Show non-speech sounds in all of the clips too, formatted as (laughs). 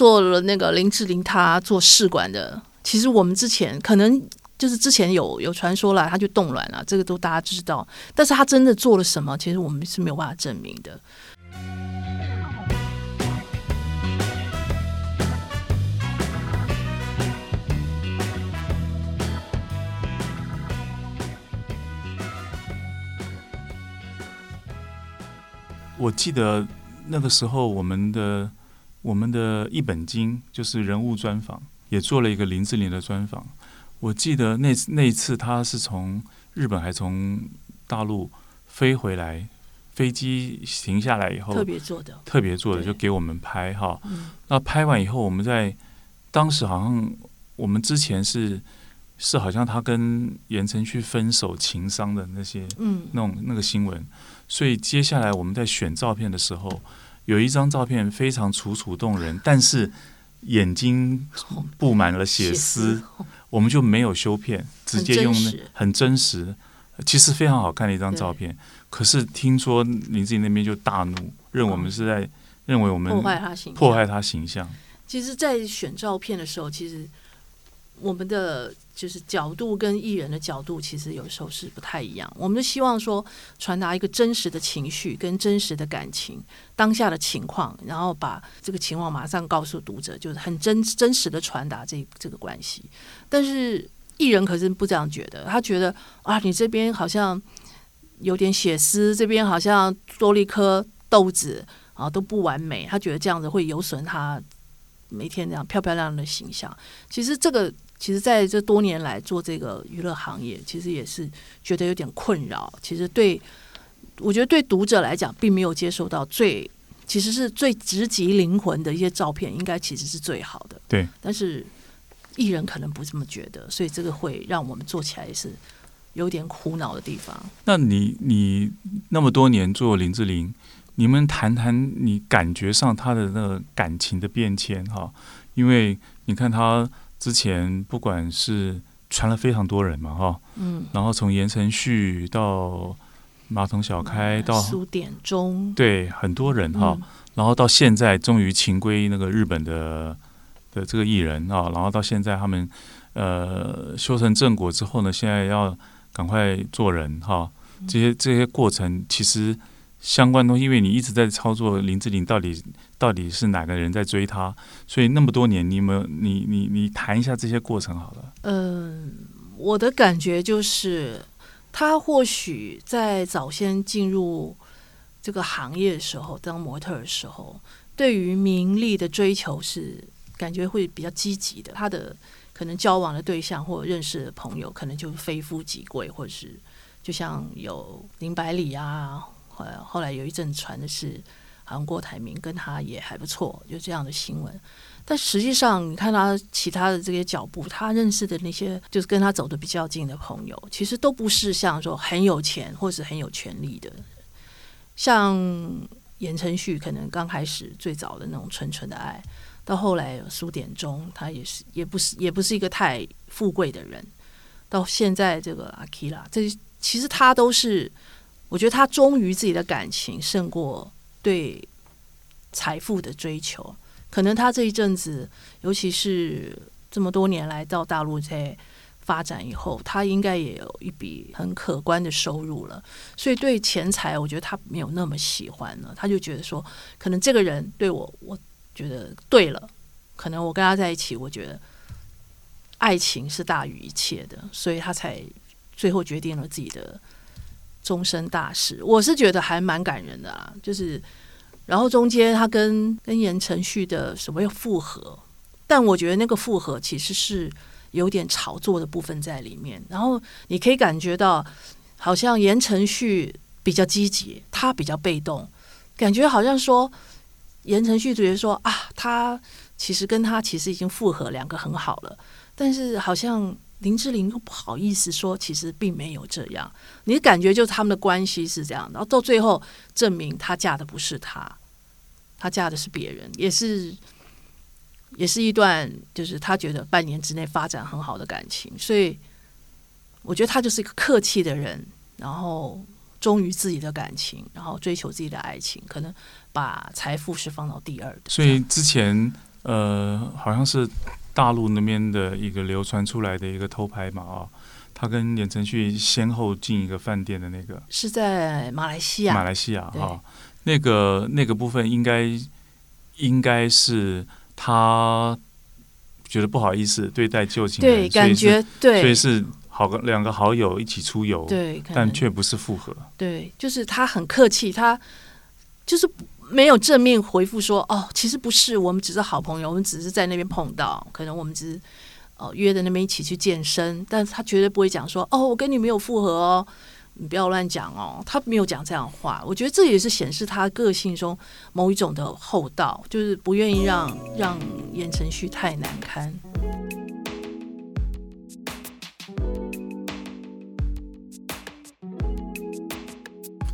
做了那个林志玲她做试管的，其实我们之前可能就是之前有有传说了，他就冻卵了，这个都大家知道。但是他真的做了什么，其实我们是没有办法证明的。我记得那个时候，我们的我们的一本经就是人物专访，也做了一个林志玲的专访。我记得那那一次，他是从日本还从大陆飞回来，飞机停下来以后，特别做的，特别做的就给我们拍哈。那拍完以后，我们在当时好像我们之前是是好像他跟言承旭分手情伤的那些，嗯，那种那个新闻。所以接下来我们在选照片的时候，有一张照片非常楚楚动人，但是眼睛布满了血丝，(laughs) 我们就没有修片，直接用那很真实，其实非常好看的一张照片。可是听说林志颖那边就大怒，认为我们是在认为我们破坏他形破坏他形象。其实，在选照片的时候，其实我们的。就是角度跟艺人的角度，其实有时候是不太一样。我们就希望说，传达一个真实的情绪跟真实的感情，当下的情况，然后把这个情况马上告诉读者，就是很真真实的传达这这个关系。但是艺人可是不这样觉得，他觉得啊，你这边好像有点血丝，这边好像多了一颗豆子啊，都不完美。他觉得这样子会有损他每天这样漂漂亮亮的形象。其实这个。其实，在这多年来做这个娱乐行业，其实也是觉得有点困扰。其实对，我觉得对读者来讲，并没有接受到最，其实是最直击灵魂的一些照片，应该其实是最好的。对。但是艺人可能不这么觉得，所以这个会让我们做起来也是有点苦恼的地方。那你你那么多年做林志玲，你们谈谈你感觉上她的那个感情的变迁哈？因为你看她。之前不管是传了非常多人嘛，哈，嗯，然后从言承旭到马桶小开到苏点中，对，很多人哈，嗯、然后到现在终于情归那个日本的的这个艺人啊，然后到现在他们呃修成正果之后呢，现在要赶快做人哈，这些这些过程其实。相关东西，因为你一直在操作林志玲，到底到底是哪个人在追她？所以那么多年，你有没有你你你谈一下这些过程好了？嗯，我的感觉就是，她或许在早先进入这个行业的时候，当模特的时候，对于名利的追求是感觉会比较积极的。她的可能交往的对象或者认识的朋友，可能就非富即贵，或者是就像有林百里啊。后来有一阵传的是，好像郭台铭跟他也还不错，就这样的新闻。但实际上，你看他其他的这些脚步，他认识的那些就是跟他走得比较近的朋友，其实都不是像说很有钱或者很有权力的。像言承旭，可能刚开始最早的那种纯纯的爱，到后来苏典中，他也是也不是也不是一个太富贵的人。到现在这个阿基拉，这其实他都是。我觉得他忠于自己的感情胜过对财富的追求。可能他这一阵子，尤其是这么多年来到大陆在发展以后，他应该也有一笔很可观的收入了。所以对钱财，我觉得他没有那么喜欢了。他就觉得说，可能这个人对我，我觉得对了。可能我跟他在一起，我觉得爱情是大于一切的，所以他才最后决定了自己的。终身大事，我是觉得还蛮感人的啊。就是，然后中间他跟跟言承旭的所谓复合，但我觉得那个复合其实是有点炒作的部分在里面。然后你可以感觉到，好像言承旭比较积极，他比较被动，感觉好像说言承旭觉得说啊，他其实跟他其实已经复合，两个很好了，但是好像。林志玲又不好意思说，其实并没有这样。你的感觉就是他们的关系是这样，然后到最后证明她嫁的不是他，她嫁的是别人，也是也是一段就是他觉得半年之内发展很好的感情。所以我觉得他就是一个客气的人，然后忠于自己的感情，然后追求自己的爱情，可能把财富是放到第二的。所以之前呃，好像是大陆那边的一个流传出来的一个偷拍嘛，啊，他跟言承旭先后进一个饭店的那个，是在马来西亚，马来西亚啊，那个那个部分应该应该是他觉得不好意思对待旧情人，对，感觉对，所以是好个两个好友一起出游，对，但却不是复合，对，就是他很客气，他就是。没有正面回复说哦，其实不是，我们只是好朋友，我们只是在那边碰到，可能我们只是哦约在那边一起去健身，但是他绝对不会讲说哦，我跟你没有复合哦，你不要乱讲哦，他没有讲这样的话，我觉得这也是显示他个性中某一种的厚道，就是不愿意让让言承旭太难堪。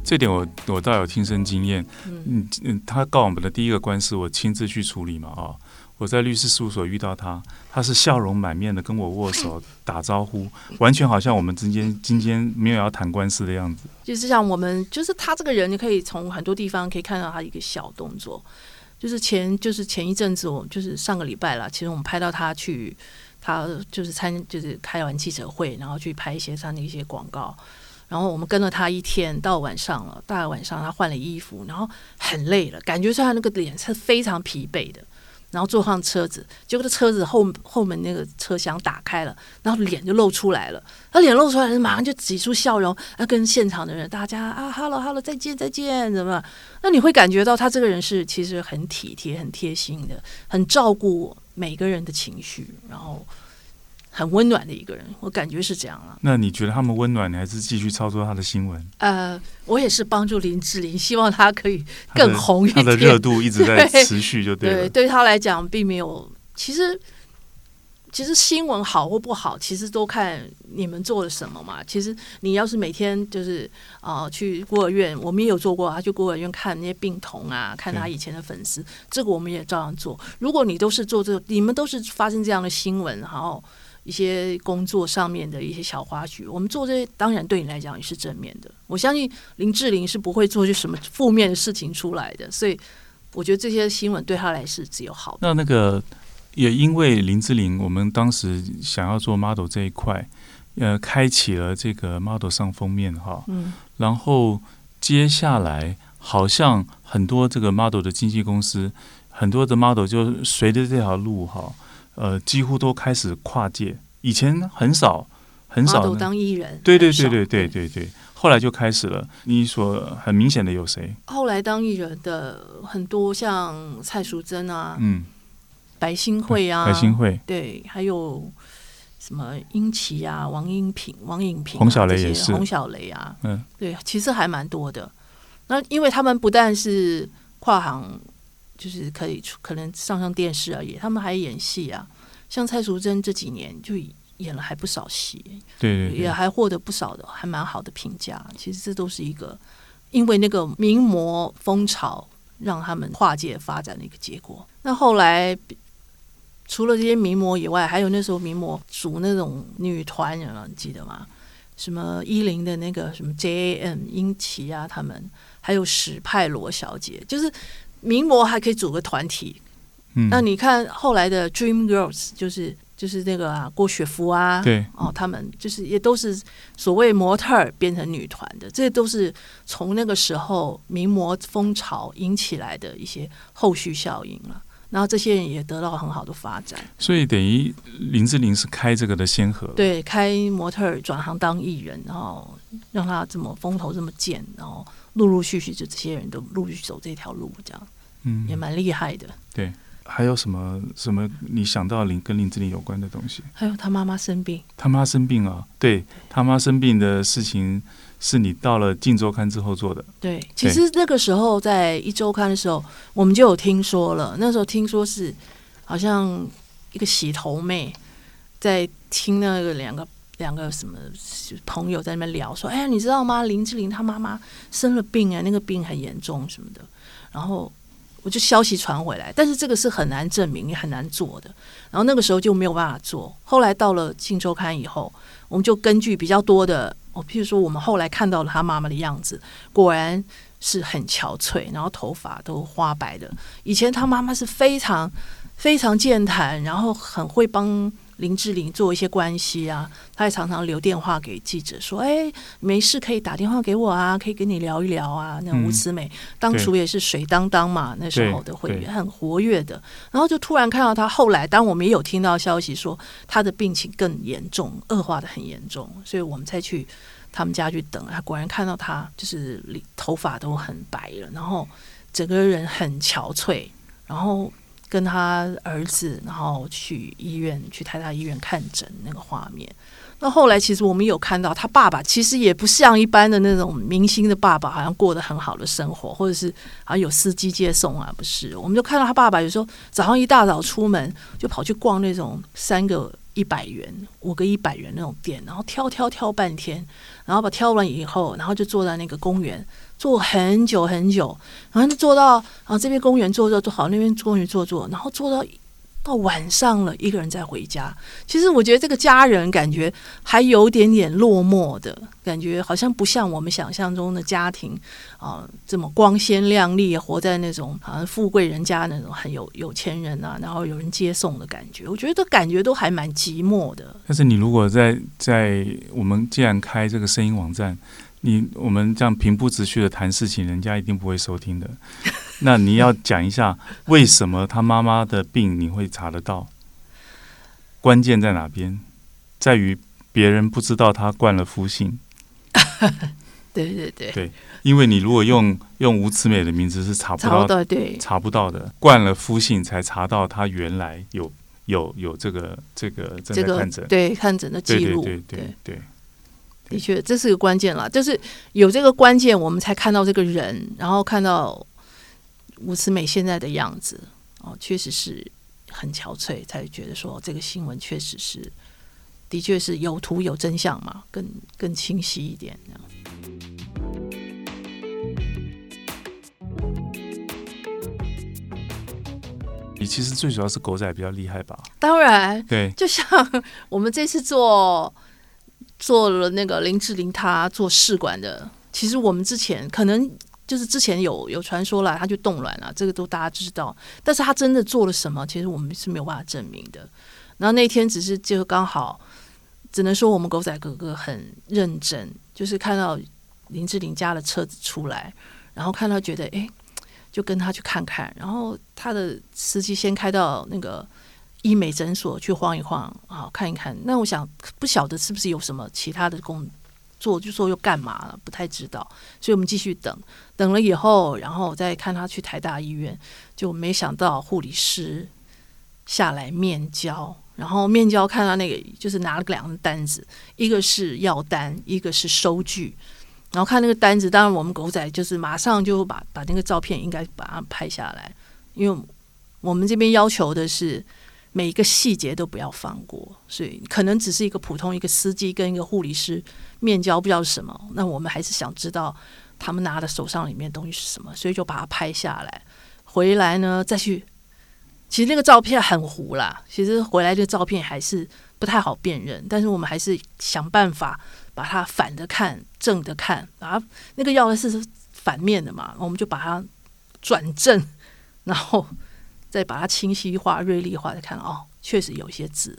这点我我倒有亲身经验，嗯嗯，他告我们的第一个官司，我亲自去处理嘛，啊，我在律师事务所遇到他，他是笑容满面的跟我握手打招呼，完全好像我们之间今天没有要谈官司的样子。就是像我们，就是他这个人，你可以从很多地方可以看到他一个小动作，就是前就是前一阵子，我就是上个礼拜了，其实我们拍到他去，他就是参就是开完记者会，然后去拍一些他的一些广告。然后我们跟了他一天，到晚上了，大概晚上他换了衣服，然后很累了，感觉出他那个脸是非常疲惫的。然后坐上车子，结果这车子后后门那个车厢打开了，然后脸就露出来了。他脸露出来，马上就挤出笑容，要跟现场的人大家啊哈喽哈喽，再见再见，怎么？那你会感觉到他这个人是其实很体贴、很贴心的，很照顾每个人的情绪，然后。很温暖的一个人，我感觉是这样啊。那你觉得他们温暖，你还是继续操作他的新闻？呃，我也是帮助林志玲，希望他可以更红一点。他的热度一直在 (laughs) 持续，就对了。对，对他来讲，并没有。其实，其实新闻好或不好，其实都看你们做了什么嘛。其实你要是每天就是啊、呃、去孤儿院，我们也有做过，啊去孤儿院看那些病童啊，看他以前的粉丝，这个我们也照样做。如果你都是做这个，你们都是发生这样的新闻，然后。一些工作上面的一些小花絮，我们做这些当然对你来讲也是正面的。我相信林志玲是不会做些什么负面的事情出来的，所以我觉得这些新闻对她来是只有好的。那那个也因为林志玲，我们当时想要做 model 这一块，呃，开启了这个 model 上封面哈，嗯，然后接下来好像很多这个 model 的经纪公司，很多的 model 就随着这条路哈。呃，几乎都开始跨界，以前很少很少当艺人，对对对对对对对，后来就开始了。你说很明显的有谁？后来当艺人的很多，像蔡淑珍啊，嗯，白新惠啊，白新惠，对，还有什么殷琦啊，王英平、王颖平、洪小雷也是，洪小雷啊，嗯，对，其实还蛮多的。那因为他们不但是跨行。就是可以出，可能上上电视而已。他们还演戏啊，像蔡淑臻这几年就演了还不少戏，对，对，对，也还获得不少的还蛮好的评价。其实这都是一个因为那个名模风潮让他们跨界发展的一个结果。那后来除了这些名模以外，还有那时候名模组那种女团，人了，你记得吗？什么一零的那个什么 J.A.M. 英琦啊，他们还有史派罗小姐，就是。名模还可以组个团体，嗯，那你看后来的 Dream Girls，就是就是那个啊，郭雪芙啊，对，哦，他们就是也都是所谓模特儿变成女团的，这都是从那个时候名模风潮引起来的一些后续效应了。然后这些人也得到很好的发展，所以等于林志玲是开这个的先河，对，开模特儿转行当艺人，然后让她这么风头这么健，然后陆陆续续就这些人都陆续走这条路，这样。嗯，也蛮厉害的。对，还有什么什么你想到林跟林志玲有关的东西？还有他妈妈生病，他妈生病啊？对，他妈生病的事情是你到了《镜周刊》之后做的。对，其实那个时候在《一周刊》的时候，我们就有听说了。那时候听说是好像一个洗头妹在听那个两个两个什么朋友在那边聊，说：“哎呀，你知道吗？林志玲她妈妈生了病啊，那个病很严重什么的。”然后。我就消息传回来，但是这个是很难证明，也很难做的。然后那个时候就没有办法做。后来到了《镜周刊》以后，我们就根据比较多的，哦，譬如说我们后来看到了她妈妈的样子，果然是很憔悴，然后头发都花白的。以前她妈妈是非常非常健谈，然后很会帮。林志玲做一些关系啊，他也常常留电话给记者说：“哎，没事可以打电话给我啊，可以跟你聊一聊啊。”那吴慈美、嗯、当初也是水当当嘛，那时候的会员很活跃的。然后就突然看到他，后来当我们也有听到消息说他的病情更严重，恶化的很严重，所以我们才去他们家去等。他果然看到他就是头发都很白了，然后整个人很憔悴，然后。跟他儿子，然后去医院，去台大医院看诊那个画面。那后来其实我们有看到他爸爸，其实也不像一般的那种明星的爸爸，好像过得很好的生活，或者是好像有司机接送啊，不是？我们就看到他爸爸有时候早上一大早出门，就跑去逛那种三个一百元、五个一百元那种店，然后挑挑挑半天，然后把挑完以后，然后就坐在那个公园。坐很久很久，然后就坐到啊这边公园坐坐坐好，那边公园坐坐，然后坐到到晚上了，一个人再回家。其实我觉得这个家人感觉还有点点落寞的感觉，好像不像我们想象中的家庭啊这么光鲜亮丽，活在那种好像富贵人家那种很有有钱人啊，然后有人接送的感觉。我觉得感觉都还蛮寂寞的。但是你如果在在我们既然开这个声音网站。你我们这样平铺直叙的谈事情，人家一定不会收听的。(laughs) 那你要讲一下为什么他妈妈的病你会查得到？关键在哪边？在于别人不知道他冠了夫姓。(laughs) 对对对对，因为你如果用用吴慈美的名字是查不到的，对，查不到的。冠了夫姓才查到他原来有有有这个这个正在看诊、这个、对看诊的记录，对对对对。对对的确，这是个关键了，就是有这个关键，我们才看到这个人，然后看到吴慈美现在的样子，哦，确实是很憔悴，才觉得说这个新闻确实是，的确是有图有真相嘛，更更清晰一点这样。你其实最主要是狗仔比较厉害吧？当然，对，就像 (laughs) 我们这次做。做了那个林志玲，她做试管的。其实我们之前可能就是之前有有传说了，她就冻卵了，这个都大家知道。但是她真的做了什么，其实我们是没有办法证明的。然后那天只是就刚好，只能说我们狗仔哥哥很认真，就是看到林志玲家的车子出来，然后看到觉得哎，就跟他去看看。然后他的司机先开到那个。医美诊所去晃一晃啊，看一看。那我想不晓得是不是有什么其他的工作，就说又干嘛了，不太知道。所以我们继续等，等了以后，然后再看他去台大医院，就没想到护理师下来面交，然后面交看到那个就是拿了个两个单子，一个是药单，一个是收据。然后看那个单子，当然我们狗仔就是马上就把把那个照片应该把它拍下来，因为我们这边要求的是。每一个细节都不要放过，所以可能只是一个普通一个司机跟一个护理师面交，不知道是什么。那我们还是想知道他们拿的手上里面东西是什么，所以就把它拍下来。回来呢，再去，其实那个照片很糊啦。其实回来这照片还是不太好辨认，但是我们还是想办法把它反着看、正着看，把它那个药的是反面的嘛，我们就把它转正，然后。再把它清晰化、锐利化的看哦，确实有些字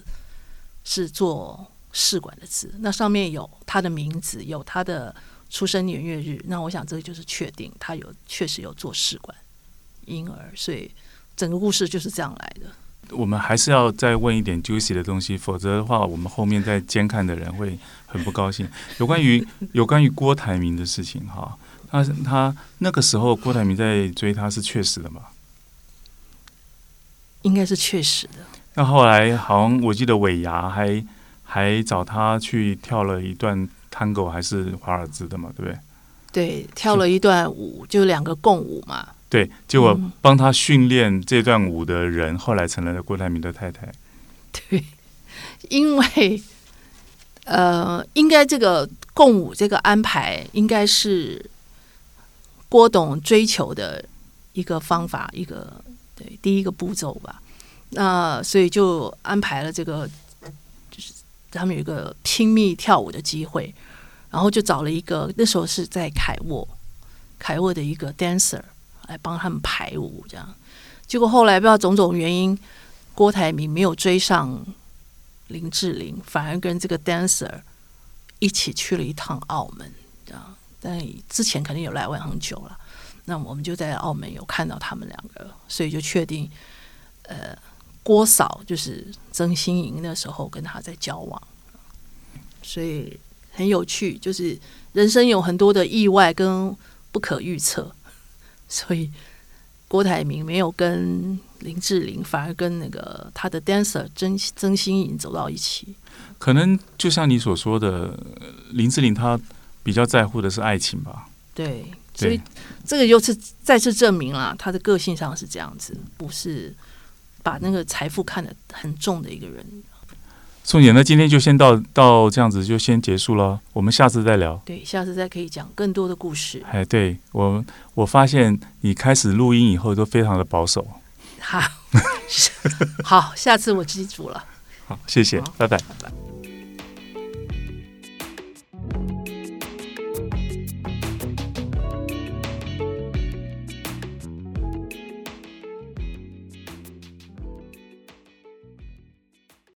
是做试管的字，那上面有他的名字，有他的出生年月日，那我想这个就是确定他有确实有做试管婴儿，所以整个故事就是这样来的。我们还是要再问一点 juicy 的东西，否则的话，我们后面在监看的人会很不高兴。(laughs) 有关于有关于郭台铭的事情哈，他他那个时候郭台铭在追他是确实的吗？应该是确实的。那后来好像我记得尾牙还还找他去跳了一段探戈还是华尔兹的嘛，对不对？对，跳了一段舞，就两个共舞嘛。对，结果帮他训练这段舞的人，嗯、后来成了郭台铭的太太。对，(laughs) 因为呃，应该这个共舞这个安排，应该是郭董追求的一个方法，一个。对，第一个步骤吧，那所以就安排了这个，就是他们有一个亲密跳舞的机会，然后就找了一个那时候是在凯沃，凯沃的一个 dancer 来帮他们排舞，这样。结果后来不知道种种原因，郭台铭没有追上林志玲，反而跟这个 dancer 一起去了一趟澳门，这样。但之前肯定有来往很久了，那我们就在澳门有看到他们两个，所以就确定，呃，郭嫂就是曾心莹那时候跟他在交往，所以很有趣，就是人生有很多的意外跟不可预测，所以郭台铭没有跟林志玲，反而跟那个他的 dancer 曾曾心莹走到一起，可能就像你所说的，林志玲她。比较在乎的是爱情吧，对，所以这个又是再次证明了他的个性上是这样子，不是把那个财富看得很重的一个人。宋姐，那今天就先到到这样子，就先结束了，我们下次再聊。对，下次再可以讲更多的故事。哎，对我我发现你开始录音以后都非常的保守。好，(laughs) 好，下次我记住了。好，谢谢，拜拜。拜拜。